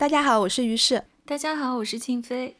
大家好，我是于适。大家好，我是庆飞。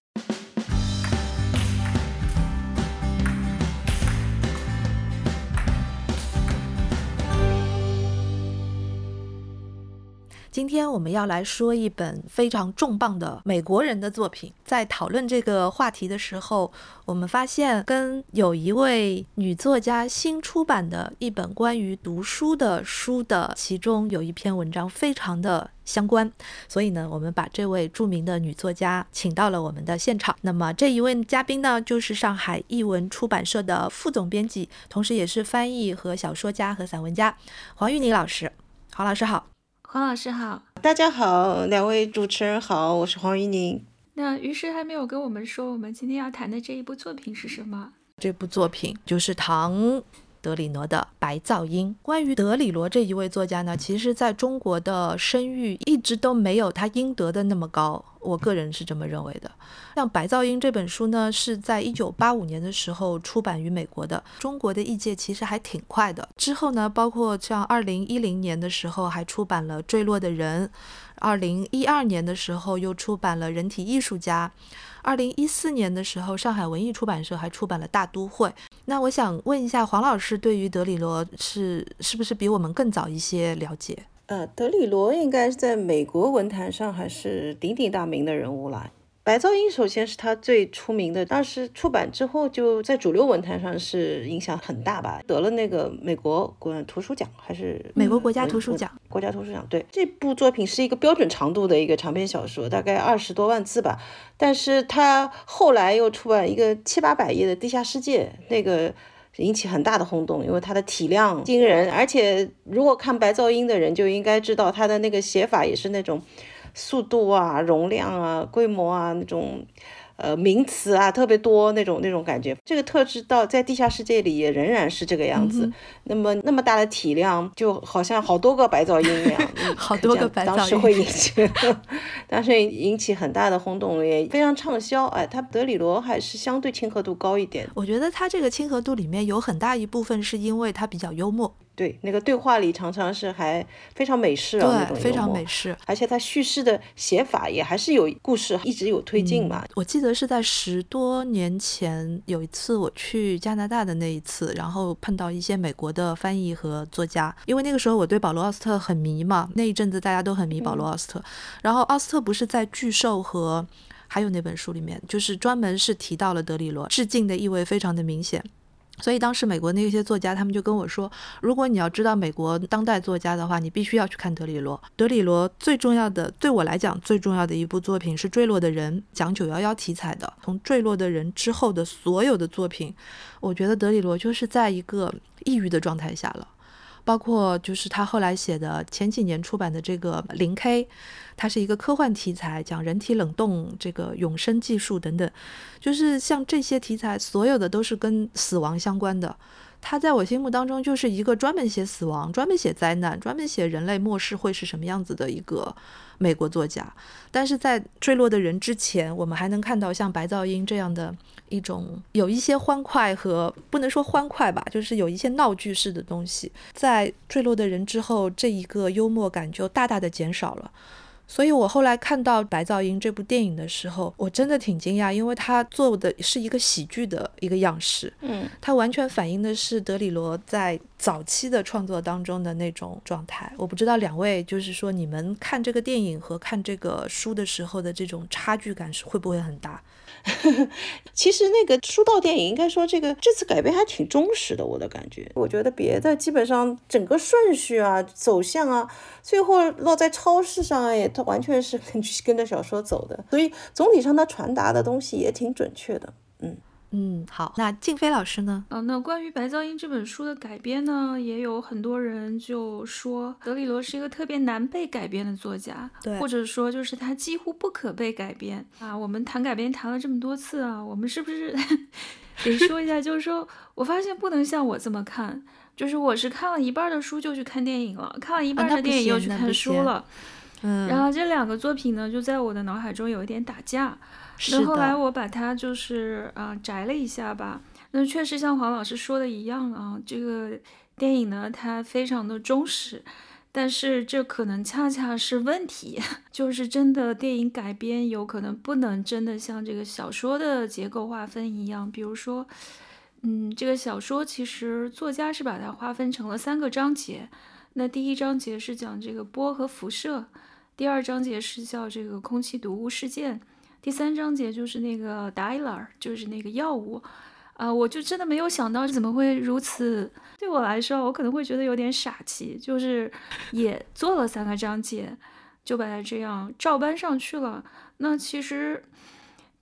今天我们要来说一本非常重磅的美国人的作品。在讨论这个话题的时候，我们发现跟有一位女作家新出版的一本关于读书的书的其中有一篇文章非常的相关。所以呢，我们把这位著名的女作家请到了我们的现场。那么这一位嘉宾呢，就是上海译文出版社的副总编辑，同时也是翻译和小说家和散文家黄玉宁老师。黄老师好。黄老师好，大家好，两位主持人好，我是黄玉宁。那于是还没有跟我们说，我们今天要谈的这一部作品是什么？这部作品就是唐。德里罗的《白噪音》。关于德里罗这一位作家呢，其实在中国的声誉一直都没有他应得的那么高，我个人是这么认为的。像《白噪音》这本书呢，是在一九八五年的时候出版于美国的。中国的译界其实还挺快的。之后呢，包括像二零一零年的时候还出版了《坠落的人》，二零一二年的时候又出版了《人体艺术家》。二零一四年的时候，上海文艺出版社还出版了《大都会》。那我想问一下黄老师，对于德里罗是是不是比我们更早一些了解？呃，德里罗应该在美国文坛上还是鼎鼎大名的人物了。白噪音首先是他最出名的，当时出版之后就在主流文坛上是影响很大吧，得了那个美国国图书奖还是美国国家图书奖？国家图书奖。对，这部作品是一个标准长度的一个长篇小说，大概二十多万字吧。但是他后来又出版一个七八百页的《地下世界》，那个引起很大的轰动，因为它的体量惊人，而且如果看白噪音的人就应该知道，他的那个写法也是那种。速度啊，容量啊，规模啊，那种。呃，名词啊特别多那种那种感觉，这个特质到在地下世界里也仍然是这个样子。那么那么大的体量，就好像好多个白噪音一样，好多个白噪音，当时会引起，当时引起很大的轰动，也非常畅销。哎，他德里罗还是相对亲和度高一点。我觉得他这个亲和度里面有很大一部分是因为他比较幽默。对，那个对话里常常是还非常美式啊，那种非常美式，而且它叙事的写法也还是有故事，一直有推进嘛。我记得是在十多年前有一次我去加拿大的那一次，然后碰到一些美国的翻译和作家，因为那个时候我对保罗·奥斯特很迷嘛，那一阵子大家都很迷保罗·奥斯特，然后奥斯特不是在巨兽和还有那本书里面，就是专门是提到了德里罗，致敬的意味非常的明显。所以当时美国那些作家，他们就跟我说，如果你要知道美国当代作家的话，你必须要去看德里罗。德里罗最重要的，对我来讲最重要的一部作品是《坠落的人》，讲九幺幺题材的。从《坠落的人》之后的所有的作品，我觉得德里罗就是在一个抑郁的状态下了。包括就是他后来写的前几年出版的这个零 K，它是一个科幻题材，讲人体冷冻这个永生技术等等，就是像这些题材，所有的都是跟死亡相关的。他在我心目当中就是一个专门写死亡、专门写灾难、专门写人类末世会是什么样子的一个美国作家。但是在坠落的人之前，我们还能看到像白噪音这样的。一种有一些欢快和不能说欢快吧，就是有一些闹剧式的东西，在坠落的人之后，这一个幽默感就大大的减少了。所以我后来看到《白噪音》这部电影的时候，我真的挺惊讶，因为它做的是一个喜剧的一个样式，嗯，它完全反映的是德里罗在早期的创作当中的那种状态。我不知道两位就是说，你们看这个电影和看这个书的时候的这种差距感是会不会很大？其实那个书到电影，应该说这个这次改编还挺忠实的，我的感觉。我觉得别的基本上整个顺序啊、走向啊，最后落在超市上，也，它完全是 跟跟着小说走的，所以总体上它传达的东西也挺准确的，嗯。嗯，好，那静飞老师呢？嗯，那关于《白噪音》这本书的改编呢，也有很多人就说德里罗是一个特别难被改编的作家，对，或者说就是他几乎不可被改编啊。我们谈改编谈了这么多次啊，我们是不是 得说一下？就是说我发现不能像我这么看，就是我是看了一半的书就去看电影了，看了一半的电影又去看书了，嗯，然后这两个作品呢，就在我的脑海中有一点打架。那后来我把它就是啊摘了一下吧，那确实像黄老师说的一样啊，这个电影呢它非常的忠实，但是这可能恰恰是问题，就是真的电影改编有可能不能真的像这个小说的结构划分一样，比如说，嗯，这个小说其实作家是把它划分成了三个章节，那第一章节是讲这个波和辐射，第二章节是叫这个空气毒物事件，第三章节就是那个 dialer，就是那个药物。啊，我就真的没有想到怎么会如此。对我来说，我可能会觉得有点傻气，就是也做了三个章节，就把它这样照搬上去了。那其实。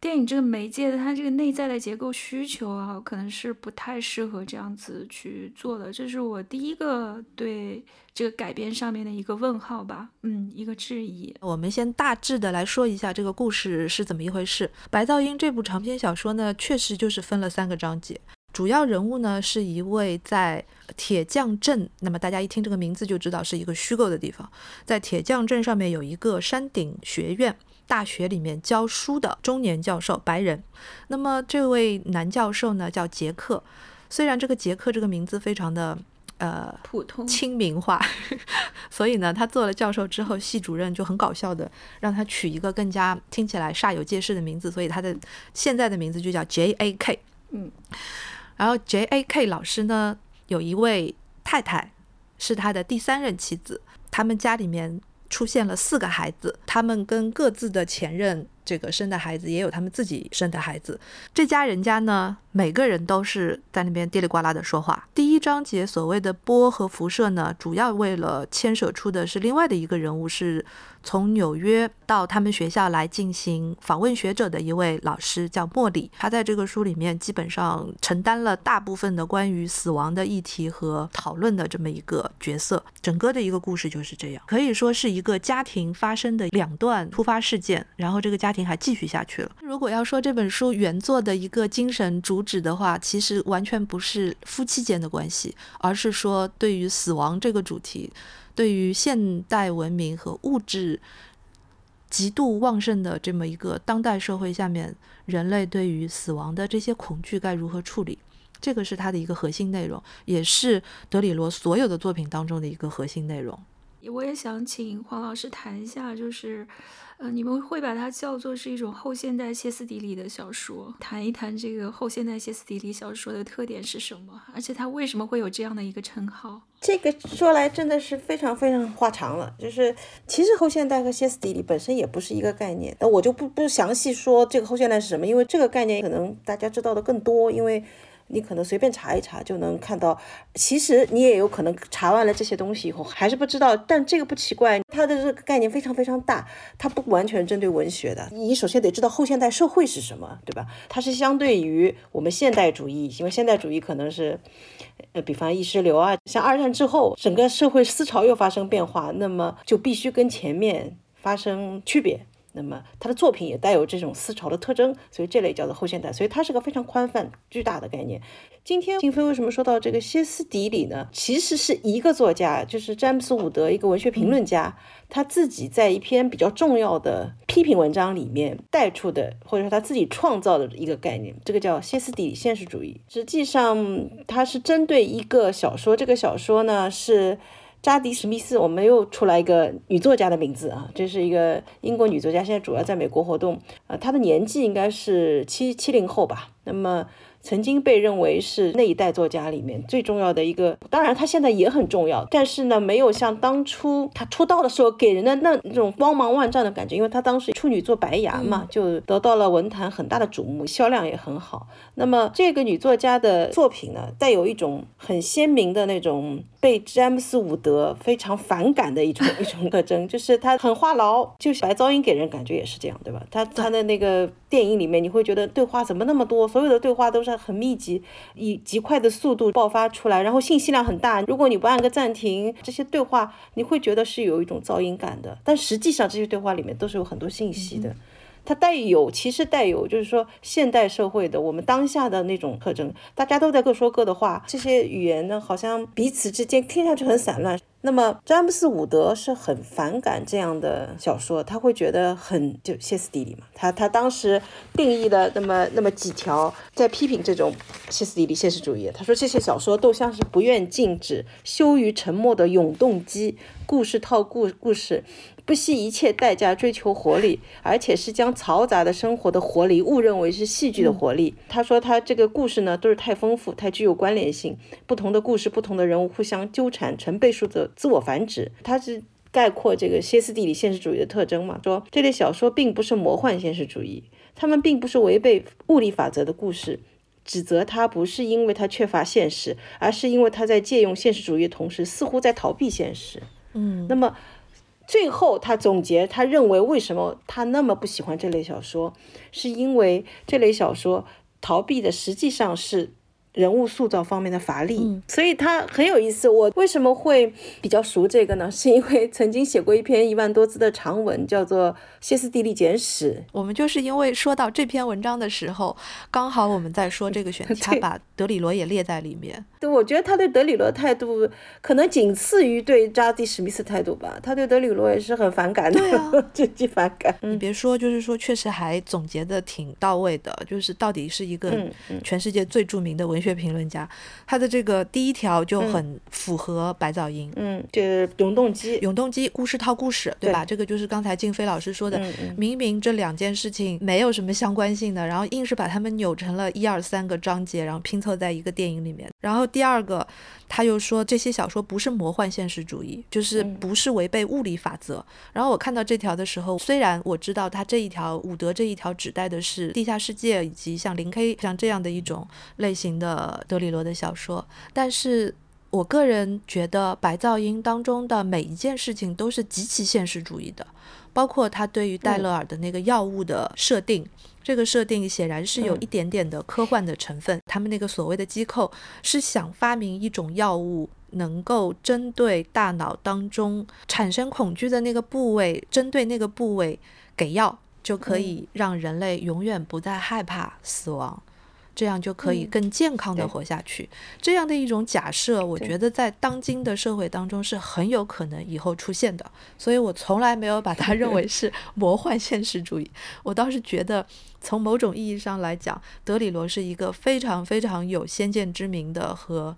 电影这个媒介的它这个内在的结构需求啊，可能是不太适合这样子去做的。这是我第一个对这个改编上面的一个问号吧，嗯，一个质疑。我们先大致的来说一下这个故事是怎么一回事。《白噪音》这部长篇小说呢，确实就是分了三个章节。主要人物呢是一位在铁匠镇，那么大家一听这个名字就知道是一个虚构的地方，在铁匠镇上面有一个山顶学院。大学里面教书的中年教授，白人。那么这位男教授呢，叫杰克。虽然这个杰克这个名字非常的呃普通亲民化，所以呢，他做了教授之后，系主任就很搞笑的让他取一个更加听起来煞有介事的名字，所以他的现在的名字就叫 J A K。嗯，然后 J A K 老师呢，有一位太太是他的第三任妻子，他们家里面。出现了四个孩子，他们跟各自的前任。这个生的孩子也有他们自己生的孩子，这家人家呢，每个人都是在那边叽里呱啦的说话。第一章节所谓的波和辐射呢，主要为了牵扯出的是另外的一个人物，是从纽约到他们学校来进行访问学者的一位老师，叫莫里。他在这个书里面基本上承担了大部分的关于死亡的议题和讨论的这么一个角色。整个的一个故事就是这样，可以说是一个家庭发生的两段突发事件，然后这个家庭。还继续下去了。如果要说这本书原作的一个精神主旨的话，其实完全不是夫妻间的关系，而是说对于死亡这个主题，对于现代文明和物质极度旺盛的这么一个当代社会下面，人类对于死亡的这些恐惧该如何处理，这个是它的一个核心内容，也是德里罗所有的作品当中的一个核心内容。我也想请黄老师谈一下，就是。呃，你们会把它叫做是一种后现代歇斯底里的小说，谈一谈这个后现代歇斯底里小说的特点是什么，而且它为什么会有这样的一个称号？这个说来真的是非常非常话长了，就是其实后现代和歇斯底里本身也不是一个概念，那我就不不详细说这个后现代是什么，因为这个概念可能大家知道的更多，因为。你可能随便查一查就能看到，其实你也有可能查完了这些东西以后还是不知道，但这个不奇怪，它的这个概念非常非常大，它不完全针对文学的。你首先得知道后现代社会是什么，对吧？它是相对于我们现代主义，因为现代主义可能是，呃，比方意识流啊，像二战之后整个社会思潮又发生变化，那么就必须跟前面发生区别。那么他的作品也带有这种思潮的特征，所以这类叫做后现代，所以它是个非常宽泛巨大的概念。今天金飞为什么说到这个歇斯底里呢？其实是一个作家，就是詹姆斯伍德，一个文学评论家，他自己在一篇比较重要的批评文章里面带出的，或者说他自己创造的一个概念，这个叫歇斯底里现实主义。实际上，它是针对一个小说，这个小说呢是。扎迪·史密斯，我们又出来一个女作家的名字啊，这是一个英国女作家，现在主要在美国活动。呃，她的年纪应该是七七零后吧。那么。曾经被认为是那一代作家里面最重要的一个，当然他现在也很重要，但是呢，没有像当初他出道的时候给人的那那种光芒万丈的感觉，因为他当时处女作《白牙》嘛，就得到了文坛很大的瞩目，销量也很好。那么这个女作家的作品呢，带有一种很鲜明的那种被詹姆斯·伍德非常反感的一种一种特征，就是她很话痨，就是白噪音给人感觉也是这样，对吧？她她的那个电影里面，你会觉得对话怎么那么多，所有的对话都是。很密集，以极快的速度爆发出来，然后信息量很大。如果你不按个暂停，这些对话你会觉得是有一种噪音感的。但实际上，这些对话里面都是有很多信息的。它带有其实带有就是说现代社会的我们当下的那种特征，大家都在各说各的话，这些语言呢好像彼此之间听上去很散乱。那么詹姆斯·伍德是很反感这样的小说，他会觉得很就歇斯底里嘛。他他当时定义了那么那么几条，在批评这种歇斯底里现实主义。他说这些小说都像是不愿静止、羞于沉默的永动机，故事套故故事。不惜一切代价追求活力，而且是将嘈杂的生活的活力误认为是戏剧的活力。他说他这个故事呢都是太丰富，太具有关联性，不同的故事，不同的人物互相纠缠，成倍数的自我繁殖。他是概括这个歇斯底里现实主义的特征嘛？说这类小说并不是魔幻现实主义，他们并不是违背物理法则的故事。指责他不是因为他缺乏现实，而是因为他在借用现实主义的同时，似乎在逃避现实。嗯，那么。最后，他总结，他认为为什么他那么不喜欢这类小说，是因为这类小说逃避的实际上是。人物塑造方面的乏力，所以他很有意思。我为什么会比较熟这个呢？是因为曾经写过一篇一万多字的长文，叫做《歇斯底里简史》。我们就是因为说到这篇文章的时候，刚好我们在说这个选题，他把德里罗也列在里面。对，我觉得他对德里罗态度可能仅次于对扎迪史密斯态度吧。他对德里罗也是很反感的，极其反感。你别说，就是说确实还总结的挺到位的，就是到底是一个全世界最著名的文学。评论家，他的这个第一条就很符合白噪音，嗯，就是永动机，永动机，故事套故事，对吧？这个就是刚才静飞老师说的，明明这两件事情没有什么相关性的，然后硬是把它们扭成了一二三个章节，然后拼凑在一个电影里面。然后第二个，他又说这些小说不是魔幻现实主义，就是不是违背物理法则。然后我看到这条的时候，虽然我知道他这一条伍德这一条指代的是地下世界以及像零 K 像这样的一种类型的。呃，德里罗的小说，但是我个人觉得《白噪音》当中的每一件事情都是极其现实主义的，包括他对于戴勒尔的那个药物的设定，这个设定显然是有一点点的科幻的成分。他们那个所谓的机构是想发明一种药物，能够针对大脑当中产生恐惧的那个部位，针对那个部位给药，就可以让人类永远不再害怕死亡。这样就可以更健康的活下去。这样的一种假设，我觉得在当今的社会当中是很有可能以后出现的。所以我从来没有把它认为 是魔幻现实主义。我倒是觉得，从某种意义上来讲，德里罗是一个非常非常有先见之明的和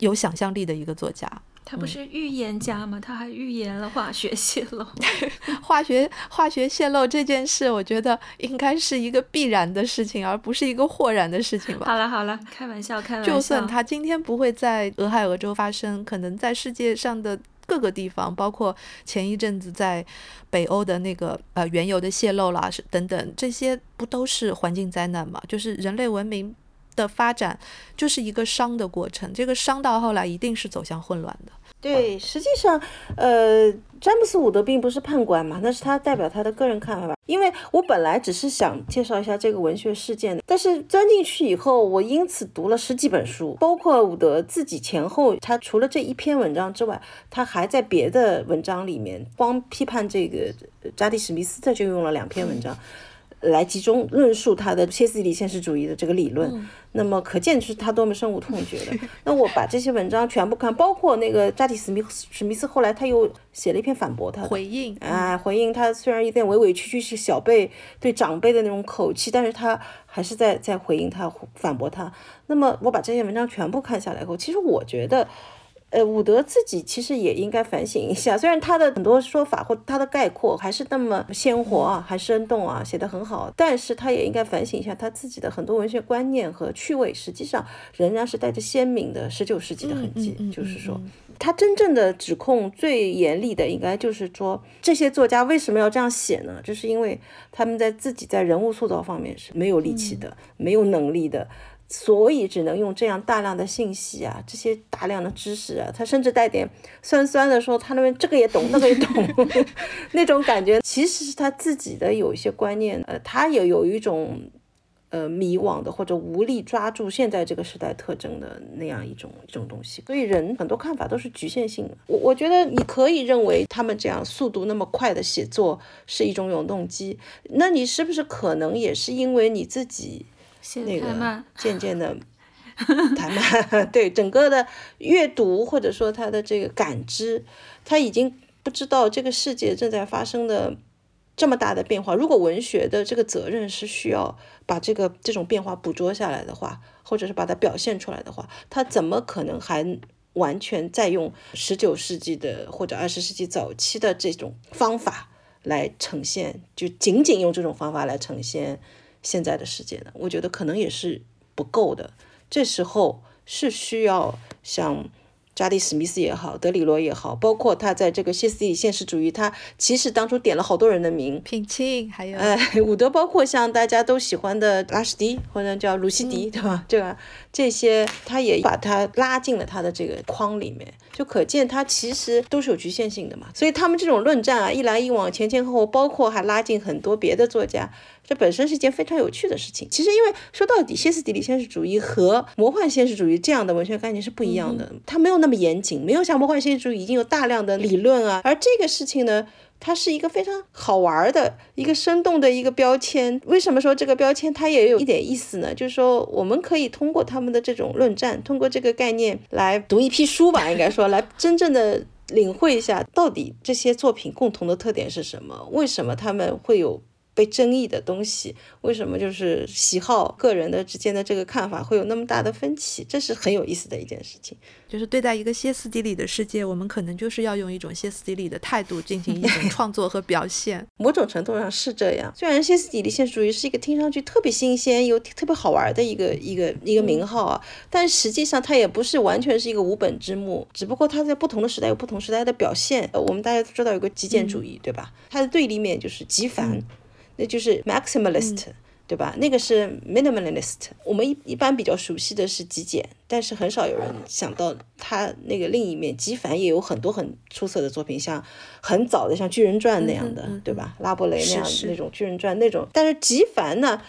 有想象力的一个作家。他不是预言家吗？他还预言了化学泄漏。化学化学泄漏这件事，我觉得应该是一个必然的事情，而不是一个豁然的事情吧。好了好了，开玩笑开玩笑。就算他今天不会在俄亥俄州发生，可能在世界上的各个地方，包括前一阵子在北欧的那个呃原油的泄漏啦，是等等，这些不都是环境灾难吗？就是人类文明。的发展就是一个商的过程，这个商到后来一定是走向混乱的。对，实际上，呃，詹姆斯·伍德并不是判官嘛，那是他代表他的个人看法吧。因为我本来只是想介绍一下这个文学事件的，但是钻进去以后，我因此读了十几本书，包括伍德自己前后，他除了这一篇文章之外，他还在别的文章里面，光批判这个扎蒂·史密斯，他就用了两篇文章。来集中论述他的歇斯底里现实主义的这个理论，那么可见是他多么深恶痛绝的。那我把这些文章全部看，包括那个扎蒂史密史密斯后来他又写了一篇反驳他回应啊，回应他虽然有点委委屈屈是小辈对长辈的那种口气，但是他还是在在回应他反驳他。那么我把这些文章全部看下来后，其实我觉得。呃，伍德自己其实也应该反省一下，虽然他的很多说法或他的概括还是那么鲜活啊，还生动啊，写得很好，但是他也应该反省一下他自己的很多文学观念和趣味，实际上仍然是带着鲜明的十九世纪的痕迹。就是说，他真正的指控最严厉的，应该就是说这些作家为什么要这样写呢？就是因为他们在自己在人物塑造方面是没有力气的，没有能力的。所以只能用这样大量的信息啊，这些大量的知识啊，他甚至带点酸酸的说，他那边这个也懂，那个也懂，那种感觉其实是他自己的有一些观念，呃，他也有一种。呃迷惘的或者无力抓住现在这个时代特征的那样一种一种东西。所以人很多看法都是局限性的。我我觉得你可以认为他们这样速度那么快的写作是一种永动机，那你是不是可能也是因为你自己那个渐渐的谈 慢？对整个的阅读或者说他的这个感知，他已经不知道这个世界正在发生的。这么大的变化，如果文学的这个责任是需要把这个这种变化捕捉下来的话，或者是把它表现出来的话，他怎么可能还完全在用十九世纪的或者二十世纪早期的这种方法来呈现？就仅仅用这种方法来呈现现在的世界呢？我觉得可能也是不够的。这时候是需要像。扎迪·史密斯也好，德里罗也好，包括他在这个歇斯底里现实主义，他其实当初点了好多人的名，品清，还有哎，伍德，包括像大家都喜欢的拉什迪或者叫鲁西迪，对吧？这个这些，他也把他拉进了他的这个框里面，就可见他其实都是有局限性的嘛。所以他们这种论战啊，一来一往，前前后后，包括还拉进很多别的作家。这本身是一件非常有趣的事情。其实，因为说到底，歇斯底里现实主义和魔幻现实主义这样的文学概念是不一样的。它没有那么严谨，没有像魔幻现实主义已经有大量的理论啊。而这个事情呢，它是一个非常好玩的一个生动的一个标签。为什么说这个标签它也有一点意思呢？就是说，我们可以通过他们的这种论战，通过这个概念来读一批书吧，应该说来真正的领会一下，到底这些作品共同的特点是什么？为什么他们会有？被争议的东西，为什么就是喜好个人的之间的这个看法会有那么大的分歧？这是很有意思的一件事情。就是对待一个歇斯底里的世界，我们可能就是要用一种歇斯底里的态度进行一种创作和表现。某种程度上是这样。虽然歇斯底里现实主义是一个听上去特别新鲜又特别好玩的一个一个一个名号啊，但实际上它也不是完全是一个无本之木，只不过它在不同的时代有不同时代的表现。我们大家都知道有个极简主义，对吧？它的对立面就是极繁。那就是 maximalist，对吧？那个是 minimalist。我们一一般比较熟悉的是极简，但是很少有人想到他那个另一面极繁也有很多很出色的作品，像很早的像《巨人传》那样的，对吧？拉伯雷那样那种《巨人传》那种，但是极繁呢？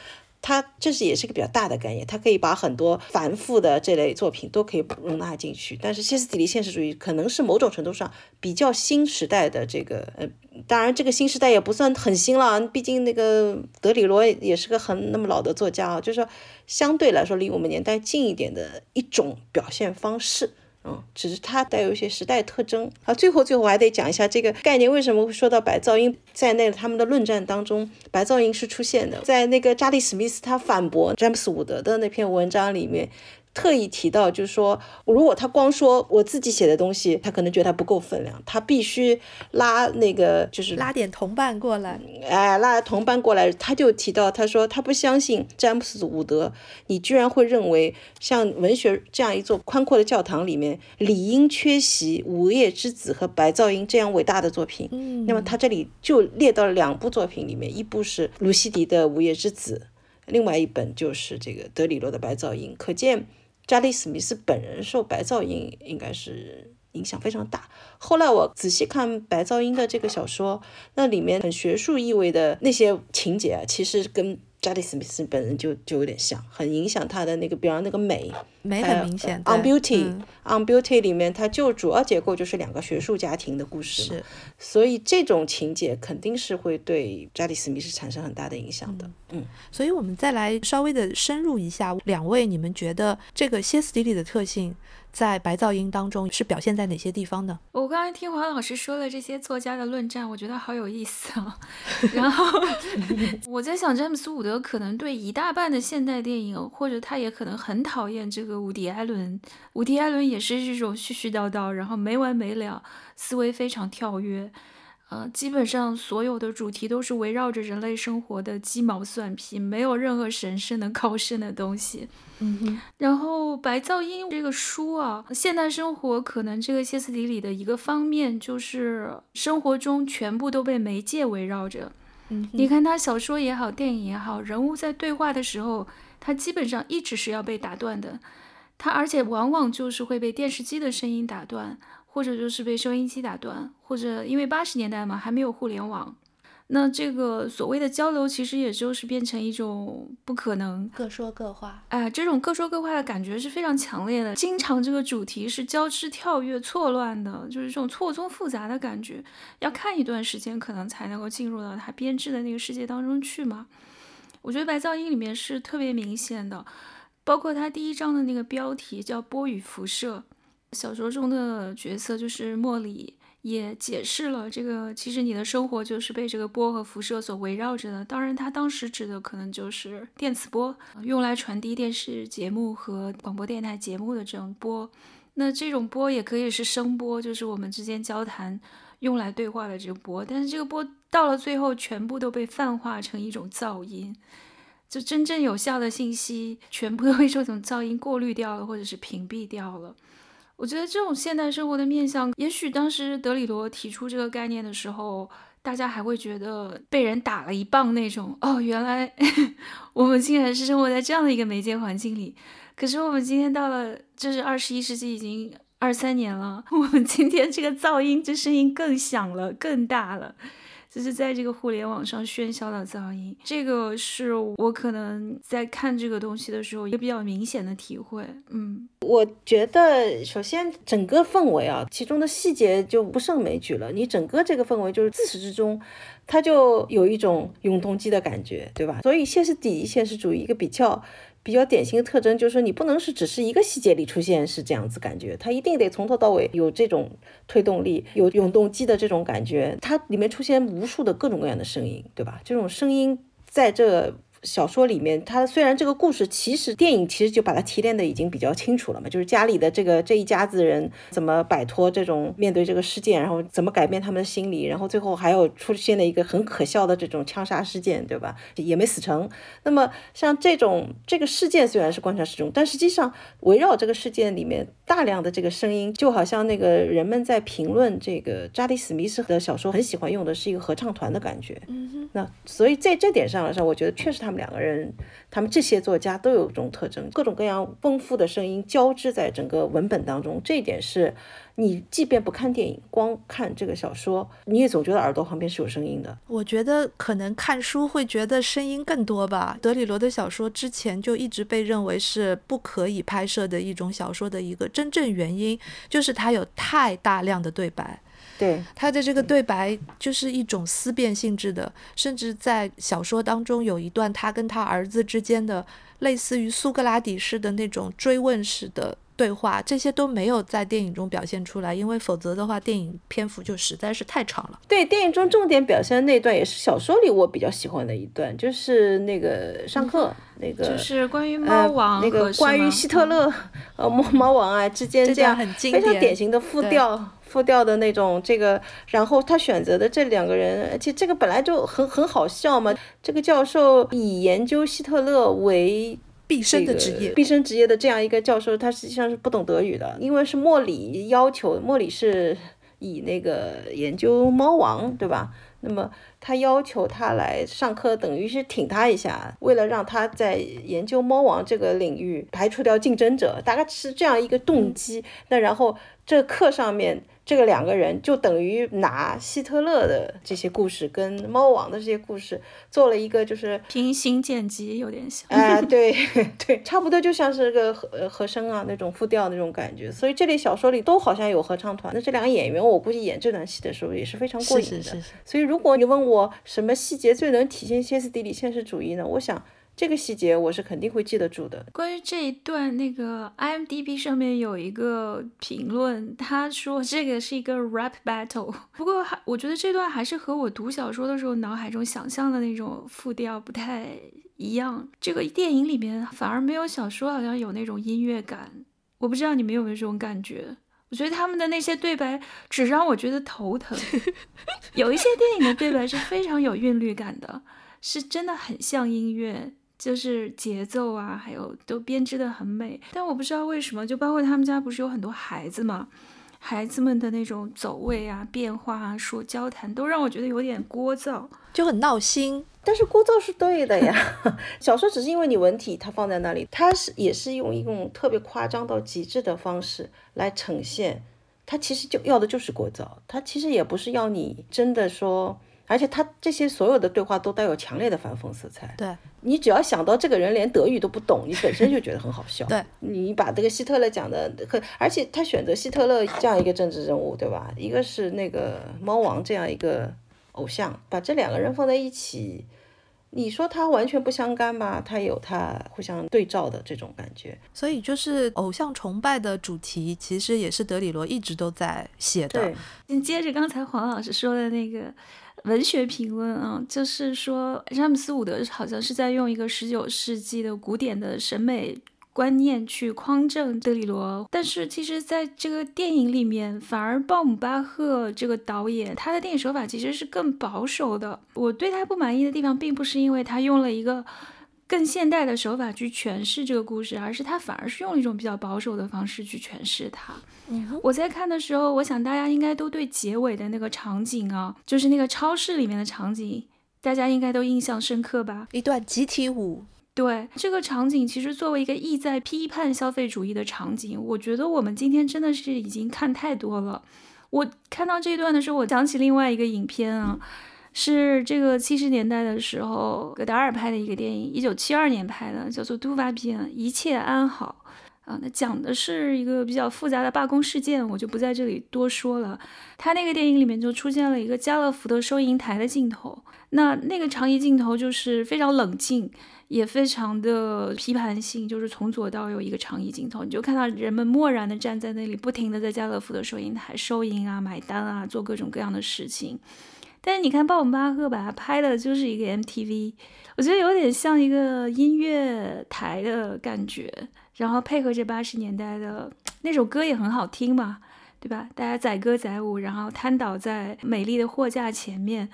它这是也是个比较大的概念，它可以把很多繁复的这类作品都可以容纳进去。但是歇斯底里现实主义可能是某种程度上比较新时代的这个呃，当然这个新时代也不算很新了，毕竟那个德里罗也是个很那么老的作家啊，就是说相对来说离我们年代近一点的一种表现方式。嗯，只是它带有一些时代特征好。最后，最后我还得讲一下这个概念为什么会说到白噪音在内他们的论战当中，白噪音是出现的。在那个查理·史密斯他反驳詹姆斯·伍德的那篇文章里面。特意提到，就是说，如果他光说我自己写的东西，他可能觉得他不够分量，他必须拉那个，就是拉点同伴过来，哎，拉同伴过来。他就提到，他说他不相信詹姆斯·伍德，你居然会认为像文学这样一座宽阔的教堂里面，理应缺席《午夜之子》和《白噪音》这样伟大的作品。嗯，那么他这里就列到了两部作品里面，一部是卢西迪的《午夜之子》，另外一本就是这个德里罗的《白噪音》，可见。加利·史密斯本人受白噪音应该是影响非常大。后来我仔细看白噪音的这个小说，那里面很学术意味的那些情节，其实跟。查理·史密斯本人就就有点像，很影响他的那个，比方那个美，美很明显。On Beauty，On Beauty 里面，它就主要结构就是两个学术家庭的故事是，所以这种情节肯定是会对查理·史密斯产生很大的影响的。嗯，所以我们再来稍微的深入一下，两位你们觉得这个歇斯底里的特性？在白噪音当中是表现在哪些地方呢？我刚才听黄老师说了这些作家的论战，我觉得好有意思啊。然后 我在想，詹姆斯·伍德可能对一大半的现代电影，或者他也可能很讨厌这个伍迪·艾伦。伍迪·艾伦也是这种絮絮叨叨，然后没完没了，思维非常跳跃。呃，基本上所有的主题都是围绕着人类生活的鸡毛蒜皮，没有任何神圣的高深的东西。嗯哼。然后《白噪音》这个书啊，现代生活可能这个歇斯底里的一个方面就是生活中全部都被媒介围绕着。嗯，你看他小说也好，电影也好，人物在对话的时候，他基本上一直是要被打断的。他而且往往就是会被电视机的声音打断。或者就是被收音机打断，或者因为八十年代嘛还没有互联网，那这个所谓的交流，其实也就是变成一种不可能，各说各话。哎，这种各说各话的感觉是非常强烈的。经常这个主题是交织、跳跃、错乱的，就是这种错综复杂的感觉。要看一段时间，可能才能够进入到他编织的那个世界当中去嘛。我觉得《白噪音》里面是特别明显的，包括它第一章的那个标题叫“波与辐射”，小说中的角色就是莫里。也解释了这个，其实你的生活就是被这个波和辐射所围绕着的。当然，他当时指的可能就是电磁波，用来传递电视节目和广播电台节目的这种波。那这种波也可以是声波，就是我们之间交谈用来对话的这个波。但是这个波到了最后，全部都被泛化成一种噪音，就真正有效的信息全部都被这种噪音过滤掉了，或者是屏蔽掉了。我觉得这种现代生活的面相，也许当时德里罗提出这个概念的时候，大家还会觉得被人打了一棒那种。哦，原来 我们竟然是生活在这样的一个媒介环境里。可是我们今天到了，这是二十一世纪，已经二三年了，我们今天这个噪音，这声音更响了，更大了。就是在这个互联网上喧嚣的噪音，这个是我可能在看这个东西的时候一个比较明显的体会。嗯，我觉得首先整个氛围啊，其中的细节就不胜枚举了。你整个这个氛围就是自始至终，它就有一种永动机的感觉，对吧？所以现实主义、现实主义一个比较。比较典型的特征就是说，你不能是只是一个细节里出现是这样子感觉，它一定得从头到尾有这种推动力，有永动机的这种感觉，它里面出现无数的各种各样的声音，对吧？这种声音在这。小说里面，他虽然这个故事，其实电影其实就把它提炼的已经比较清楚了嘛，就是家里的这个这一家子人怎么摆脱这种面对这个事件，然后怎么改变他们的心理，然后最后还有出现了一个很可笑的这种枪杀事件，对吧？也没死成。那么像这种这个事件虽然是观察时钟，但实际上围绕这个事件里面大量的这个声音，就好像那个人们在评论这个扎迪史密斯的小说，很喜欢用的是一个合唱团的感觉。嗯哼。那所以在这点上来说，我觉得确实他两个人，他们这些作家都有这种特征，各种各样丰富的声音交织在整个文本当中。这一点是你即便不看电影，光看这个小说，你也总觉得耳朵旁边是有声音的。我觉得可能看书会觉得声音更多吧。德里罗的小说之前就一直被认为是不可以拍摄的一种小说的一个真正原因，就是它有太大量的对白。对。他的这个对白就是一种思辨性质的，甚至在小说当中有一段他跟他儿子之间的类似于苏格拉底式的那种追问式的对话，这些都没有在电影中表现出来，因为否则的话电影篇幅就实在是太长了。对，电影中重点表现的那段也是小说里我比较喜欢的一段，就是那个上课那个，就是关于猫王那个关于希特勒呃猫猫王啊之间这样非常典。型的复调。复调的那种，这个，然后他选择的这两个人，而且这个本来就很很好笑嘛。这个教授以研究希特勒为毕生的职业，毕生职业的这样一个教授，他实际上是不懂德语的，因为是莫里要求，莫里是以那个研究猫王，对吧？那么他要求他来上课，等于是挺他一下，为了让他在研究猫王这个领域排除掉竞争者，大概是这样一个动机。那然后这课上面。这个两个人就等于拿希特勒的这些故事跟猫王的这些故事做了一个就是平行剪辑，有点像。哎，对 对，差不多就像是个和和声啊那种复调那种感觉。所以这类小说里都好像有合唱团。那这两个演员，我估计演这段戏的时候也是非常过瘾的。是是是。所以如果你问我什么细节最能体现歇斯底里现实主义呢？我想。这个细节我是肯定会记得住的。关于这一段，那个 IMDB 上面有一个评论，他说这个是一个 rap battle。不过还我觉得这段还是和我读小说的时候脑海中想象的那种复调不太一样。这个电影里面反而没有小说好像有那种音乐感。我不知道你们有没有这种感觉？我觉得他们的那些对白只让我觉得头疼。有一些电影的对白是非常有韵律感的，是真的很像音乐。就是节奏啊，还有都编织的很美，但我不知道为什么，就包括他们家不是有很多孩子嘛，孩子们的那种走位啊、变化啊、说交谈，都让我觉得有点聒噪，就很闹心。但是聒噪是对的呀，小说只是因为你文体它放在那里，它是也是用一种特别夸张到极致的方式来呈现，它其实就要的就是聒噪，它其实也不是要你真的说。而且他这些所有的对话都带有强烈的反讽色彩。对你只要想到这个人连德语都不懂，你本身就觉得很好笑。对，你把这个希特勒讲的很，而且他选择希特勒这样一个政治人物，对吧？一个是那个猫王这样一个偶像，把这两个人放在一起。你说他完全不相干吧？他有他互相对照的这种感觉，所以就是偶像崇拜的主题，其实也是德里罗一直都在写的。对，接着刚才黄老师说的那个文学评论啊，就是说詹姆斯伍德好像是在用一个十九世纪的古典的审美。观念去匡正德里罗，但是其实，在这个电影里面，反而鲍姆巴赫这个导演，他的电影手法其实是更保守的。我对他不满意的地方，并不是因为他用了一个更现代的手法去诠释这个故事，而是他反而是用了一种比较保守的方式去诠释它。我在看的时候，我想大家应该都对结尾的那个场景啊，就是那个超市里面的场景，大家应该都印象深刻吧？一段集体舞。对这个场景，其实作为一个意在批判消费主义的场景，我觉得我们今天真的是已经看太多了。我看到这一段的时候，我想起另外一个影片啊，是这个七十年代的时候戈达尔拍的一个电影，一九七二年拍的，叫做《杜瓦片一切安好》啊。那讲的是一个比较复杂的罢工事件，我就不在这里多说了。他那个电影里面就出现了一个家乐福的收银台的镜头，那那个长移镜头就是非常冷静。也非常的批判性，就是从左到右一个长移镜头，你就看到人们漠然的站在那里，不停的在家乐福的收银台收银啊、买单啊、做各种各样的事情。但是你看鲍姆巴赫把它拍的就是一个 MTV，我觉得有点像一个音乐台的感觉，然后配合着八十年代的那首歌也很好听嘛，对吧？大家载歌载舞，然后瘫倒在美丽的货架前面。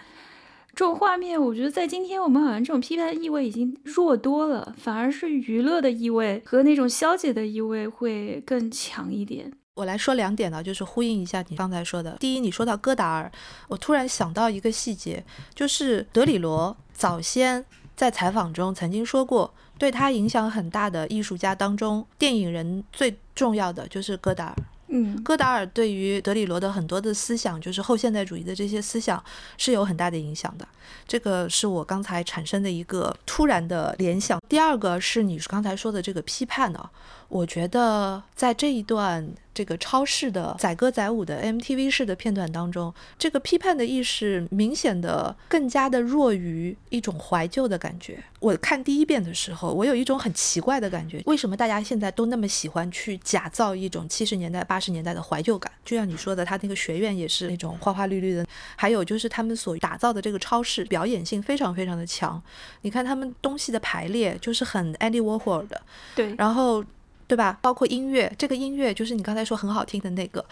这种画面，我觉得在今天我们好像这种批判意味已经弱多了，反而是娱乐的意味和那种消解的意味会更强一点。我来说两点呢，就是呼应一下你刚才说的。第一，你说到戈达尔，我突然想到一个细节，就是德里罗早先在采访中曾经说过，对他影响很大的艺术家当中，电影人最重要的就是戈达尔。嗯，戈达尔对于德里罗的很多的思想，就是后现代主义的这些思想，是有很大的影响的。这个是我刚才产生的一个突然的联想。第二个是你刚才说的这个批判呢，我觉得在这一段。这个超市的载歌载舞的 MTV 式的片段当中，这个批判的意识明显的更加的弱于一种怀旧的感觉。我看第一遍的时候，我有一种很奇怪的感觉：为什么大家现在都那么喜欢去假造一种七十年代、八十年代的怀旧感？就像你说的，他那个学院也是那种花花绿绿的，还有就是他们所打造的这个超市，表演性非常非常的强。你看他们东西的排列就是很 Andy Warhol 的，对，然后。对吧？包括音乐，这个音乐就是你刚才说很好听的那个，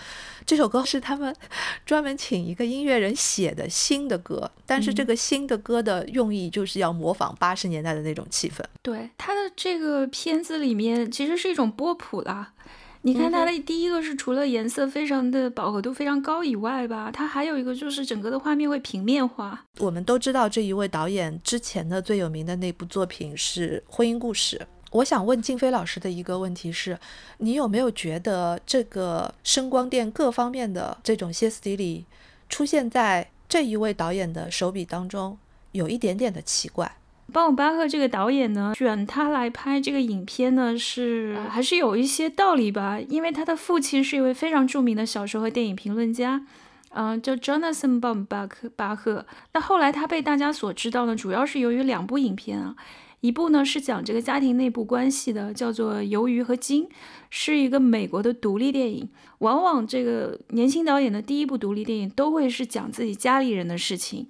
这首歌是他们 专门请一个音乐人写的新的歌，但是这个新的歌的用意就是要模仿八十年代的那种气氛。对，他的这个片子里面其实是一种波普啦。你看它的第一个是除了颜色非常的饱和度非常高以外吧，它还有一个就是整个的画面会平面化。我们都知道这一位导演之前的最有名的那部作品是《婚姻故事》。我想问静飞老师的一个问题是：你有没有觉得这个声光电各方面的这种歇斯底里出现在这一位导演的手笔当中，有一点点的奇怪？鲍姆巴赫这个导演呢，选他来拍这个影片呢，是还是有一些道理吧？因为他的父亲是一位非常著名的小说和电影评论家，嗯，叫 Jonathan 鲍姆巴克巴赫。那后来他被大家所知道呢，主要是由于两部影片啊。一部呢是讲这个家庭内部关系的，叫做《鱿鱼和鲸》，是一个美国的独立电影。往往这个年轻导演的第一部独立电影都会是讲自己家里人的事情，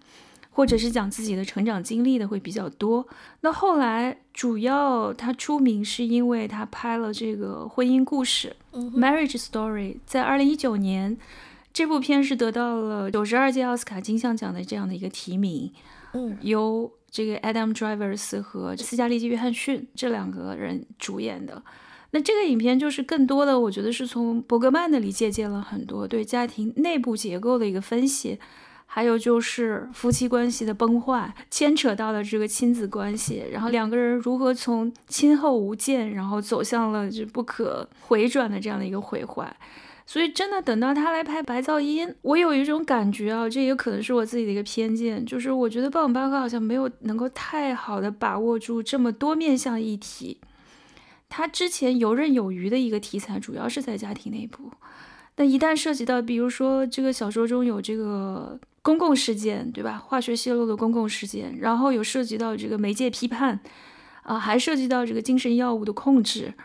或者是讲自己的成长经历的会比较多。那后来主要他出名是因为他拍了这个婚姻故事《Marriage Story》，在二零一九年，这部片是得到了九十二届奥斯卡金像奖的这样的一个提名。嗯，由这个 Adam Drivers 和斯嘉丽·约翰逊这两个人主演的，那这个影片就是更多的，我觉得是从伯格曼那里借鉴了很多对家庭内部结构的一个分析，还有就是夫妻关系的崩坏，牵扯到了这个亲子关系，然后两个人如何从亲厚无间，然后走向了就不可回转的这样的一个毁坏。所以真的等到他来拍《白噪音》，我有一种感觉啊，这也可能是我自己的一个偏见，就是我觉得鲍姆巴克好像没有能够太好的把握住这么多面向议题。他之前游刃有余的一个题材，主要是在家庭内部。但一旦涉及到，比如说这个小说中有这个公共事件，对吧？化学泄露的公共事件，然后有涉及到这个媒介批判，啊，还涉及到这个精神药物的控制，